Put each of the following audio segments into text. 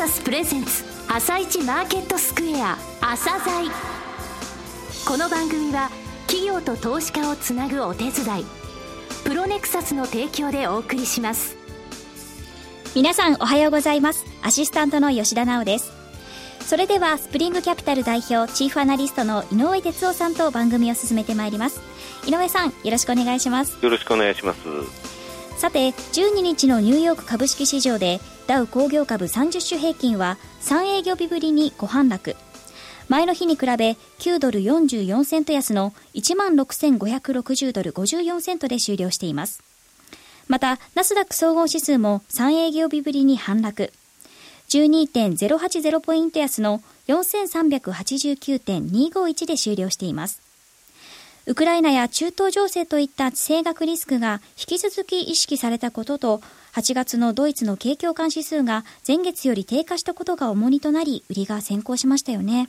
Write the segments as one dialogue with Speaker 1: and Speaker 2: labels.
Speaker 1: サスプレゼンツ朝一マーケットスクエア朝鮮この番組は企業と投資家をつなぐお手伝いプロネクサスの提供でお送りします。
Speaker 2: 皆さんおはようございます。アシスタントの吉田直です。それではスプリングキャピタル代表チーフアナリストの井上哲夫さんと番組を進めてまいります。井上さんよろしくお願いします。
Speaker 3: よろしくお願いします。
Speaker 2: さて12日のニューヨーク株式市場でダウ工業株30種平均は3営業日ぶりに5反落。前の日に比べ9ドル44セント安の1万6560ドル54セントで終了しています。またナスダック総合指数も3営業日ぶりに反落。12.080ポイント安の4389.251で終了しています。ウクライナや中東情勢といった地政学リスクが引き続き意識されたことと、8月のドイツの景況感指数が前月より低下したことが重荷となり、売りが先行しましたよね。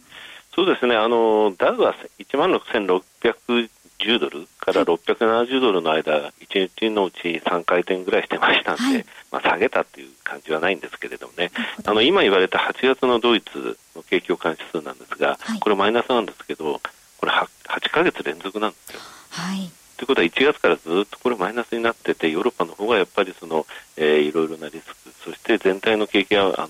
Speaker 3: そうですね、あのダウは1万6610ドルから670ドルの間、1日のうち3回転ぐらいしてましたんで、はい、まあ、下げたという感じはないんですけれどもね、あの今言われた8月のドイツの景況感指数なんですが、はい、これマイナスなんですけど、これ 8, 8ヶ月連続なんですよ。はいということは1月からずっとこれマイナスになっててヨーロッパの方がやっぱりその、えー、いろいろなリスクそして全体の景気はあの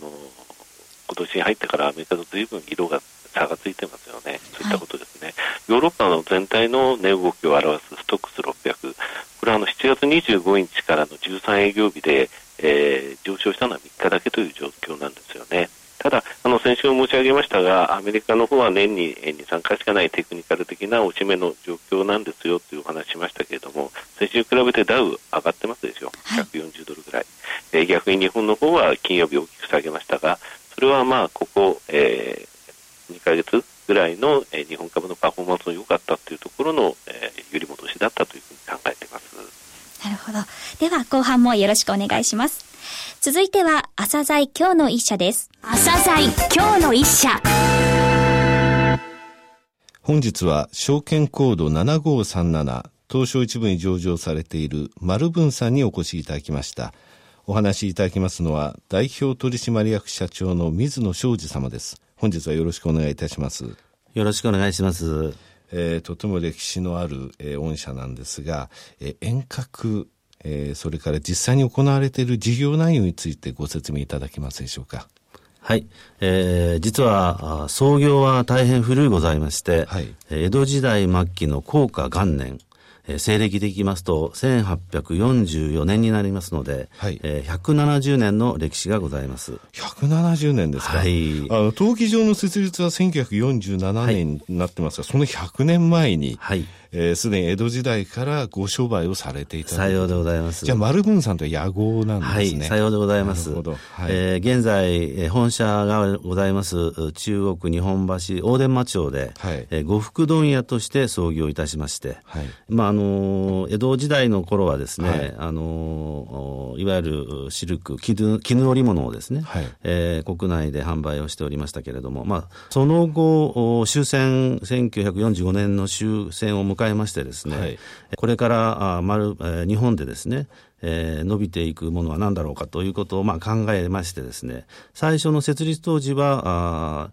Speaker 3: 今年に入ってからアメリカとずいぶん色が差がついてますよね。そういったことですね、はい、ヨーロッパの全体の値動きを表すストックス600これはあの7月25日からの13営業日で、えー、上昇したのは3日だけという状況なんですよね。ただ、先週申し上げましたが、アメリカの方は年に2、3回しかないテクニカル的な落ち目の状況なんですよというお話しましたけれども、先週比べてダウ上がってますでしょ、140ドルぐらい。え逆に日本の方は金曜日大きく下げましたが、それはまあ、ここ、えー、2ヶ月ぐらいの、えー、日本株のパフォーマンスの良かったというところの、えー、揺り戻しだったというふうに考えています。
Speaker 2: なるほど。では、後半もよろしくお願いします。続いては、朝鮮今日の一社です。
Speaker 1: 朝鮮今日の一社。
Speaker 4: 本日は証券コード7537東証一部に上場されている丸文さんにお越しいただきました。お話しいただきますのは代表取締役社長の水野昌司様です。本日はよろしくお願いいたします。
Speaker 5: よろしくお願いします。
Speaker 4: えー、とても歴史のある、えー、御社なんですが、えー、遠隔えー、それから実際に行われている事業内容についてご説明いただけますでしょうか。
Speaker 5: はい。えー、実は、創業は大変古いございまして、はい、江戸時代末期の高価元年、えー、西暦でいきますと、1844年になりますので、はい、えー、170年の歴史がございます。
Speaker 4: 170年ですか。はい。あの、登記上の設立は1947年になってますが、はい、その100年前に、はい。えー、すでに江戸時代からご商売をされていた
Speaker 5: さようでございます。
Speaker 4: じゃあ、丸文さんと屋号なんですね。
Speaker 5: はい、さようでございます。なるほど。はい、えー、現在、本社がございます、中国日本橋大伝町町で、はい、えー、呉服問屋として創業いたしまして、はい、まあ、あの、江戸時代の頃はですね、はい、あの、いわゆるシルク、絹絹織物をですね、はい、えー、国内で販売をしておりましたけれども、まあ、その後、終戦、1945年の終戦を迎えましてですね、はい、これからあ丸、えー、日本でですね、えー、伸びていくものは何だろうかということをまあ考えましてですね、最初の設立当時は、あ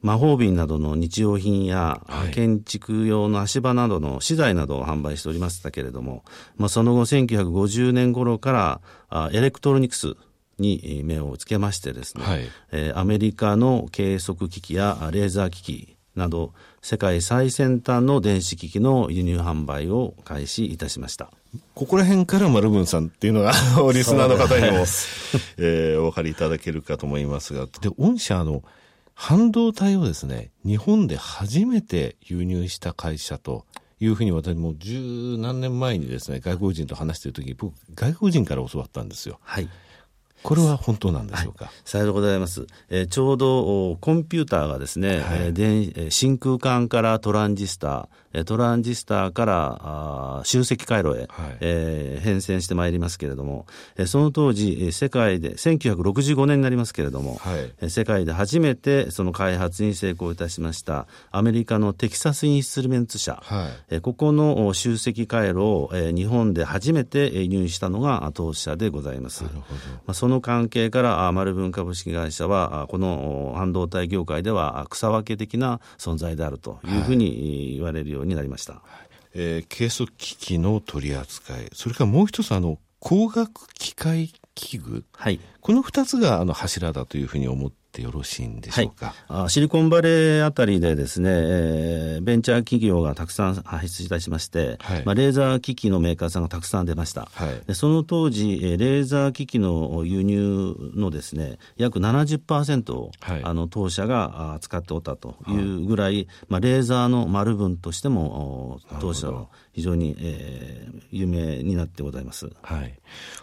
Speaker 5: 魔法瓶などの日用品や、はい、建築用の足場などの資材などを販売しておりましたけれども、まあ、その後1950年頃からあエレクトロニクスに目をつけましてですね、はい、えー、アメリカの計測機器やレーザー機器など世界最先端の電子機器の輸入販売を開始いたしました。
Speaker 4: ここら辺から丸文さんっていうのが リスナーの方にも、えー、お分かりいただけるかと思いますが、で、御社の半導体をですね、日本で初めて輸入した会社というふうに私も十何年前にですね、外国人と話しているときに、僕、外国人から教わったんですよ。はい。これは本当なんでしょうか？はい、
Speaker 5: さようでございます。えー、ちょうどコンピューターがですね、はい、えー、真空管からトランジスター、トランジスターからあ集積回路へ、はい、えー、変遷してまいりますけれども、えー、その当時、世界で、1965年になりますけれども、はい、世界で初めてその開発に成功いたしましたアメリカのテキサスインストゥルメンツ社、はい、えー、ここの集積回路を、えー、日本で初めて輸入したのが当社でございます。なるほど。まあ、そその関係から、丸文株式会社は、この半導体業界では草分け的な存在であるというふうに言われるようになりました。はい、
Speaker 4: えー、計測機器の取り扱い、それからもう一つ、あの、光学機械器具、はい、この二つがあの柱だというふうに思ってよろしいんでしょうか、
Speaker 5: はい、シリコンバレーあたりでですね、えー、ベンチャー企業がたくさん輩出いたしまして、はい、まあ、レーザー機器のメーカーさんがたくさん出ました、はい、でその当時、レーザー機器の輸入のですね約70%を、はい、あの当社が使っておったというぐらい、まあ、レーザーの丸分としても当社は非常に、えー、有名になってございます。
Speaker 4: はい。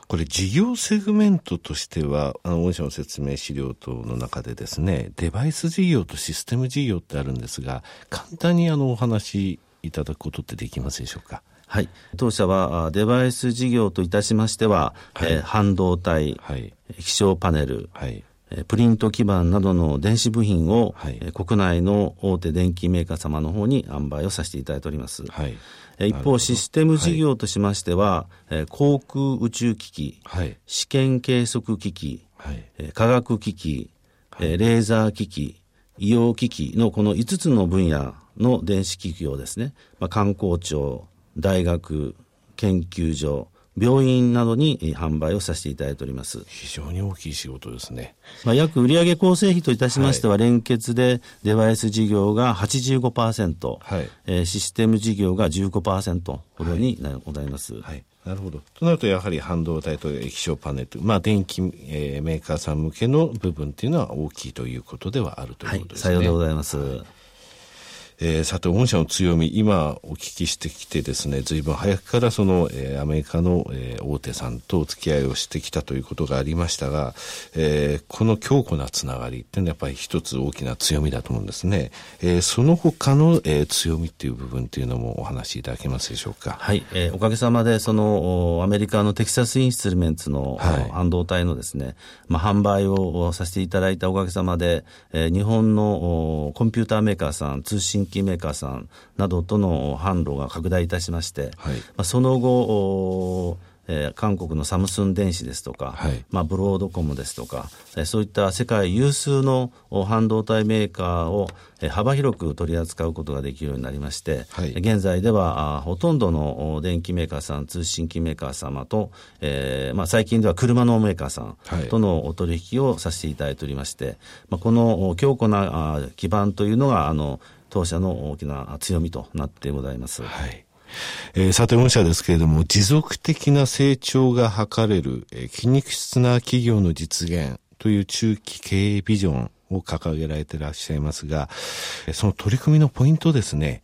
Speaker 4: これ事業セグメントとしては、あの、御社の説明資料等の中でですね、デバイス事業とシステム事業ってあるんですが、簡単にあの、お話いただくことってできますでしょうか？
Speaker 5: はい。当社はデバイス事業といたしましては、はい、えー、半導体、はい、気象パネル、はい、プリント基板などの電子部品を、はい、国内の大手電機メーカー様の方に販売をさせていただいております。はい、一方、システム事業としましては、はい、航空宇宙機器、はい、試験計測機器、はい、科学機器、はい、レーザー機器、医療機器のこの5つの分野の電子機器をですね、まあ、観光庁、大学、研究所、病院などに販売をさせていただいております。
Speaker 4: 非常に大きい仕事ですね。
Speaker 5: まあ、約売上構成比といたしましては、はい、連結でデバイス事業が85%、はい、えー、システム事業が15%ほどにございます。はい、はい
Speaker 4: なるほど。となると、やはり半導体と液晶パネル、まあ、電気、えー、メーカーさん向けの部分っていうのは大きいということではあるということですね。
Speaker 5: はい、さようでございます。
Speaker 4: えー、さて、御社の強み、今お聞きしてきてですね、随分早くからその、えー、アメリカの、えー、大手さんとお付き合いをしてきたということがありましたが、えー、この強固なつながりっていうのはやっぱり一つ大きな強みだと思うんですね。えー、その他の、えー、強みっていう部分っていうのもお話しいただけますでしょうか？
Speaker 5: はい、えー、おかげさまで、その、アメリカのテキサスインストゥルメンツの、はい、半導体のですね、まあ、販売をさせていただいたおかげさまで、えー、日本のコンピューターメーカーさん、通信機メーカーさん、などとの販路が拡大いたしまして、はい、まあ、その後、えー、韓国のサムスン電子ですとか、はい、まあ、ブロードコムですとか、えー、そういった世界有数の半導体メーカーを、えー、幅広く取り扱うことができるようになりまして、はい、現在ではあほとんどの電機メーカーさん、通信機メーカー様と、えーまあ、最近では車のメーカーさんとのお取引をさせていただいておりまして、まあ、この強固な基盤というのが、あの当社の大きな強みとなってございます。はい。
Speaker 4: えー、さて、御社ですけれども、持続的な成長が図れる、えー、筋肉質な企業の実現という中期経営ビジョンを掲げられていらっしゃいますが、その取り組みのポイントですね、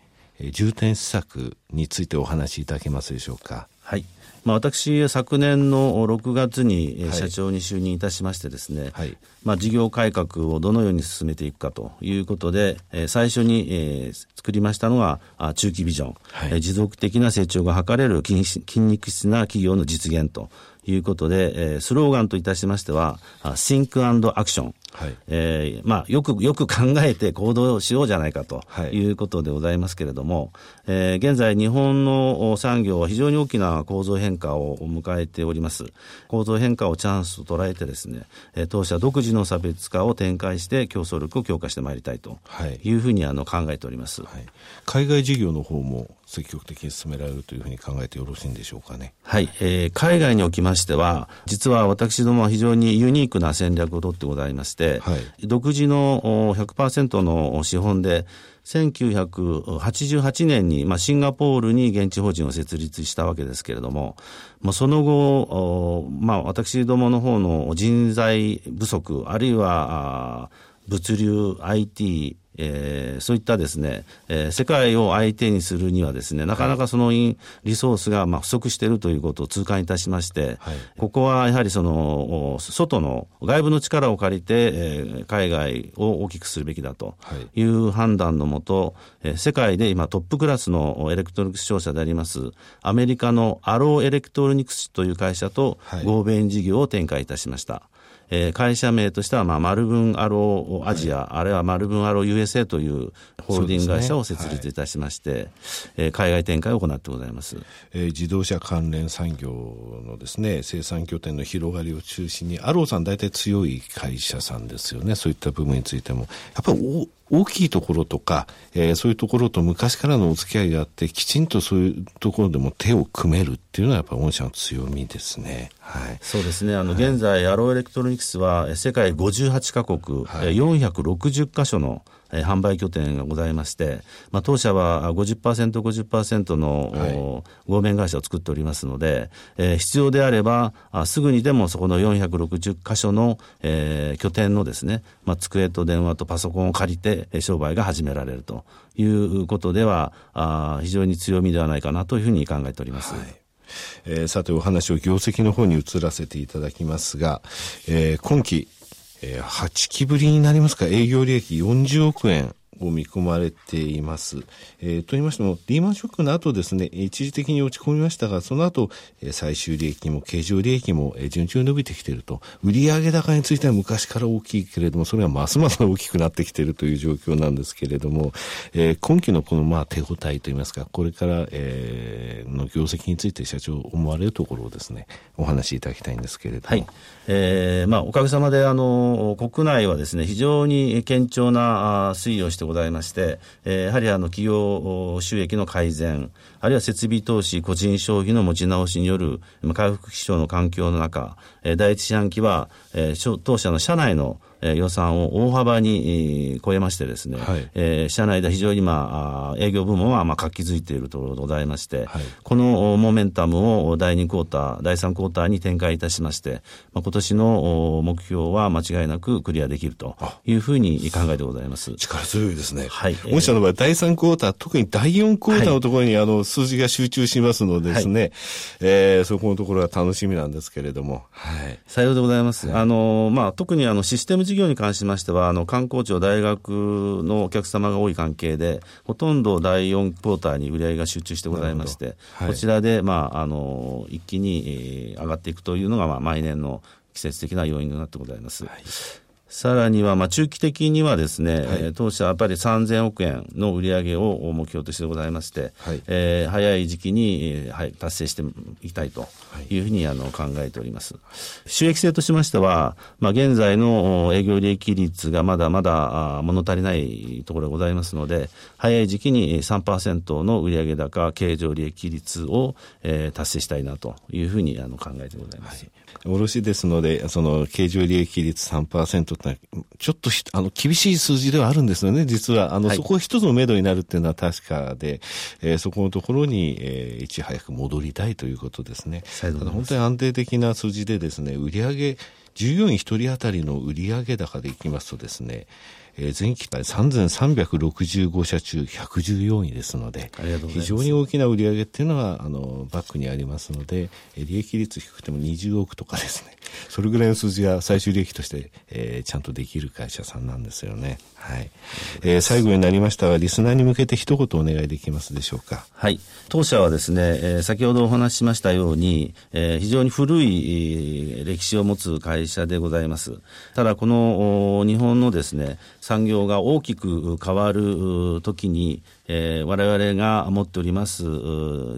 Speaker 4: 重点施策についてお話しいただけますでしょうか。
Speaker 5: はい。まあ、私、昨年の6月に社長に就任いたしましてですね、はい、まあ、事業改革をどのように進めていくかということで、最初に作りましたのが中期ビジョン、はい、持続的な成長が図れる筋肉質な企業の実現ということで、スローガンといたしましては、Think and Action。はい、えー、まあ、よく、よく考えて行動しようじゃないかということでございますけれども、はい、えー、現在日本の産業は非常に大きな構造変化を迎えております。構造変化をチャンスと捉えてですね、当社独自の差別化を展開して競争力を強化してまいりたいというふうにあの考えております。はい、
Speaker 4: 海外事業の方も積極的に進められるというふうに考えてよろしいんでしょうかね。
Speaker 5: はい、えー、海外におきましては、実は私どもは非常にユニークな戦略をとってございまして、はい、独自の100%の資本で、1988年に、まあ、シンガポールに現地法人を設立したわけですけれども、まあ、その後、まあ、私どもの方の人材不足、あるいは物流、IT、えー、そういったですね、えー、世界を相手にするにはですね、なかなかそのリソースがまあ不足しているということを痛感いたしまして、はい、ここはやはりその、外の外部の力を借りて、えー、海外を大きくするべきだとい。う判断のもと、えー、世界で今トップクラスのエレクトロニクス商社であります、アメリカのアローエレクトロニクスという会社と合弁事業を展開いたしました。えー、会社名としては、まあ、マルブンアローアジア、あるいはマルブンアロー USA というホールディング会社を設立いたしまして、ねはい、えー、海外展開を行ってございます、
Speaker 4: えー、自動車関連産業のですね生産拠点の広がりを中心にアローさん大体強い会社さんですよね。そういった部分についても。やっぱり大きいところとか、えー、そういうところと昔からのお付き合いがあって、きちんとそういうところでも手を組めるっていうのはやっぱ御社の強みですね。はい。
Speaker 5: そうですね。あの、はい、現在、アローエレクトロニクスは世界58カ国、はい、460カ所のえー、販売拠点がございまして、まあ、当社は50%、50%の、はい、合弁会社を作っておりますので、えー、必要であればあ、すぐにでもそこの460箇所の、えー、拠点のですね、まあ、机と電話とパソコンを借りて、商売が始められるということでは、あ非常に強みではないかなというふうに考えております。はい
Speaker 4: えー、さてお話を業績の方に移らせていただきますが、えー、今期えー、8期ぶりになりますか、営業利益40億円。見込まれています。えー、と言いましても、リーマンショックの後ですね、一時的に落ち込みましたが、その後、え最終利益も経常利益も、順調に伸びてきていると。売上高については昔から大きいけれども、それはますます大きくなってきているという状況なんですけれども、えー、今期のこのまあ手応えといいますか、これから、えー、の業績について社長思われるところをですね、お話しいただきたいんですけれども。
Speaker 5: はい。えー、まあおかげさまで、あの、国内はですね、非常に堅調な推移をしてございまして、えー、やはりあの企業収益の改善、あるいは設備投資、個人消費の持ち直しによる回復基調の環境の中、えー、第一四半期は、えー、当社の社内のえー、予算を大幅に、えー、超えましてですね、はい、えー、社内で非常に、まあ、営業部門は、まあ、活気づいているところでございまして、はい、このモメンタムを第2クォーター、第3クォーターに展開いたしまして、まあ、今年の目標は間違いなくクリアできるというふうに考えてございます。
Speaker 4: 力強いですね。はい。御社の場合、第3クォーター、特に第4クォーターのところに、あの、数字が集中しますのでですね、はい、えー、そこのところは楽しみなんですけれども。
Speaker 5: はい。さようでございます。はい、あの、まあ、特にあの、システム事業に関しましては、あの観光庁、大学のお客様が多い関係で、ほとんど第4クォーターに売り上げが集中してございまして、はい、こちらで、まあ、あの一気に、えー、上がっていくというのが、まあ、毎年の季節的な要因となってございます。はいさらには、まあ、中期的にはですね、はい、当社はやっぱり3000億円の売り上げを目標としてございまして、はい、えー、早い時期に、はい、達成していきたいというふうにあの考えております。収益性としましては、まあ、現在の営業利益率がまだまだ物足りないところがございますので、早い時期に3%の売上高経常利益率を、えー、達成したいなというふうにあの考えてございます。はい
Speaker 4: 卸ですので、その経常利益率3%ってちょっとあの厳しい数字ではあるんですよね、実は。あの、はい、そこ一つの目処になるっていうのは確かで、えー、そこのところに、えー、いち早く戻りたいということですね。ただ本当に安定的な数字でですね、売上従業員一人当たりの売上高でいきますとですね、えー、前期から3365社中114位ですので、非常に大きな売り上げっていうのは、あの、バックにありますので、利益率低くても20億とかですね、それぐらいの数字が最終利益として、えー、ちゃんとできる会社さんなんですよね。はい。えー、最後になりましたが、リスナーに向けて一言お願いできますでしょうか？
Speaker 5: はい。当社はですね、えー、先ほどお話ししましたように、えー、非常に古い歴史を持つ会社でございます。ただ、この日本のですね、産業が大きく変わる時に、えー、我々が持っております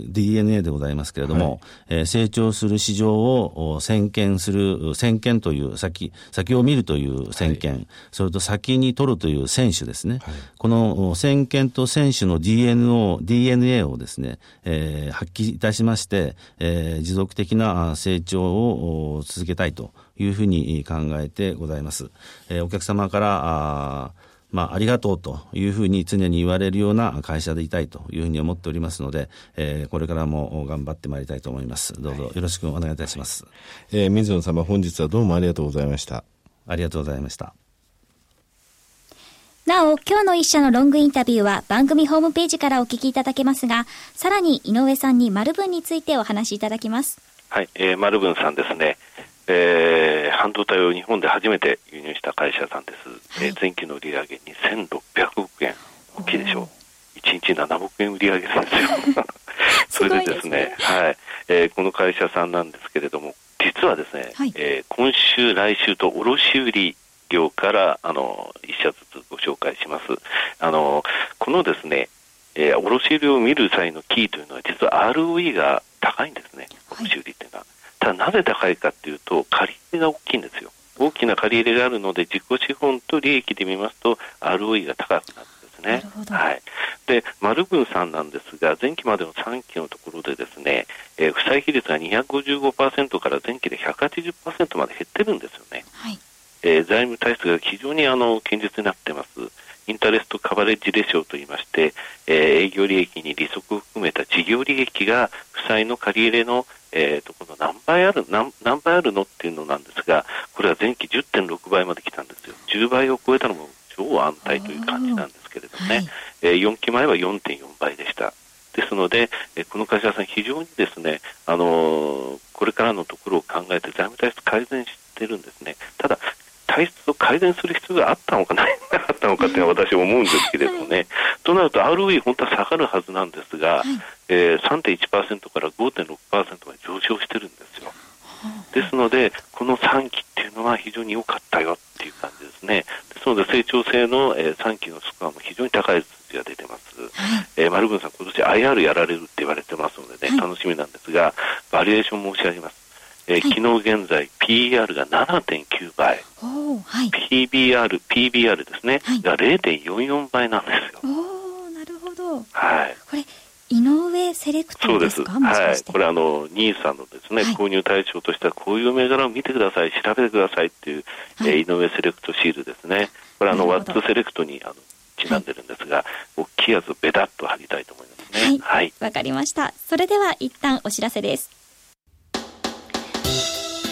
Speaker 5: DNA でございますけれども、はい、えー、成長する市場を先見する、先見という先、先を見るという先見、はい、それと先に取るという選手ですね。はい、この先見と選手の DNA, DNA をですね、えー、発揮いたしまして、えー、持続的な成長を続けたいというふうに考えてございます。えー、お客様からあまあ、ありがとうというふうに常に言われるような会社でいたいというふうに思っておりますので、えー、これからも頑張ってまいりたいと思います。どうぞよろしくお願いいたします。はい、
Speaker 4: えー、水野様、本日はどうもありがとうございました。
Speaker 5: ありがとうございました。
Speaker 2: なお、今日の一社のロングインタビューは番組ホームページからお聞きいただけますが、さらに井上さんに丸文についてお話しいただきます。
Speaker 3: はい、えー、丸文さんですね。えー、半導体を日本で初めて輸入した会社さんです、はい、えー、前期の売上2600億円大きいでしょ。う1日7億円売り上げですよ。それでですねはい、えー、この会社さんなんですけれども実はですね、はい、えー、今週来週と卸売量からあの1社ずつご紹紹介します。あの、このですね、えー、卸売を見る際のキーというのは実は ROE が高いんですね、卸売っていうのは。はい、ただなぜ高いかっていうと、借り入れが大きいんですよ。大きな借り入れがあるので、自己資本と利益で見ますと、ROE が高くなるんですね。はい。で、丸分さんなんですが、前期までの3期のところでですね、えー、負債比率が255%から前期で180%まで減ってるんですよね。はい。えー、財務体質が非常にあの堅実になってます。インタレストカバレッジレシオといいまして、えー、営業利益に利息を含めた事業利益が負債の借り入れの、えー、とこの何倍ある何何倍あるのっていうのなんですが、これは前期10.6倍まで来たんですよ。10倍を超えたのも超安泰という感じなんですけれどもね、はい、えー、4期前は4.4倍でした。ですので、えこの会社さん、非常にですね、あのー、これからのところを考えて財務体質改善してるんですね。ただ、体質を改善する必要があったのかなかったのかっていうのは私は思うんですけれどもね、はい、となると ROE 本当は下がるはずなんですが、はいえー、3.1%から5.6%まで上昇してるんですよ。ですので、この3期っていうのは非常に良かったよっていう感じですね。ですので、成長性の、えー、3期のスコアも非常に高い数字が出てます。はい、えー、丸文さん、今年 IR やられるって言われてますのでね、はい、楽しみなんですが、バリエーション申し上げます。えー、はい、昨日現在 PER が7.9倍、はい、PBR、PBR ですね、はい、が0.44倍なんですよ。
Speaker 2: おなるほど。
Speaker 3: はい。
Speaker 2: これ井上セレクトですか？そうです。
Speaker 3: はい。これあの、ニーサのですね、はい、購入対象としてはこういう銘柄を見てください、調べてくださいっていう、はい、えー、井上セレクトシールですね。これあの、ワッツセレクトにあのちなんでるんですが、はい、大きいやつをベタっと貼りたいと思いますね。
Speaker 2: はい。わ、かりました。それでは一旦お知らせです。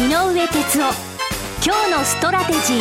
Speaker 1: 井上哲夫。今日のストラテジー。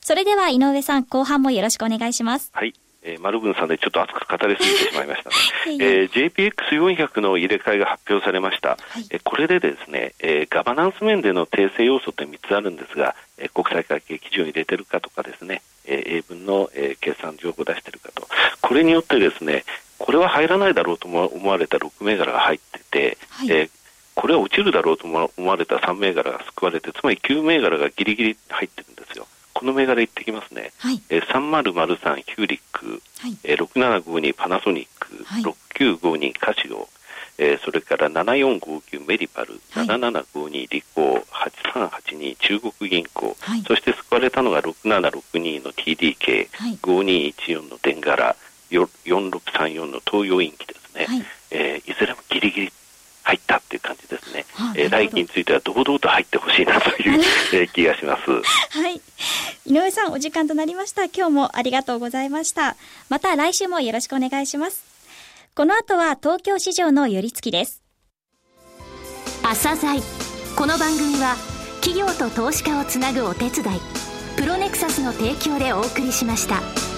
Speaker 2: それでは井上さん後半もよろしくお願いします。
Speaker 3: はい。えー、丸文さんでちょっと熱く語りすぎてしまいましたね。えー、JPX400 の入れ替えが発表されました。はい、えー、これでですね、えー、ガバナンス面での訂正要素って3つあるんですが、えー、国際会計基準を入れてるかとかですね、えー、英文の、えー、決算情報を出してるかと。これによってですね、これは入らないだろうと思われた6銘柄が入ってて、はい、えーこれは落ちるだろうと思われた3銘柄が救われて、つまり9銘柄がギリギリ入ってるんですよ。この銘柄いってきますね。はい、えー、3003ヒューリック、はい、えー、6752パナソニック、はい、6952カシオ、えー、それから7459メリパル、はい、7752リコー、8382中国銀行、はい、そして救われたのが6762の TDK、はい、5214のデンガラ、4634の東洋インキですね、はい、えー、いずれもギリギリ入ったっていう感じですね。えー、来期については堂々と入ってほしいなという、えー、気がします。
Speaker 2: はい。井上さん、お時間となりました。今日もありがとうございました。また来週もよろしくお願いします。この後は東京市場の寄り付きです。
Speaker 1: 朝鮮この番組は企業と投資家をつなぐお手伝いプロネクサスの提供でお送りしました。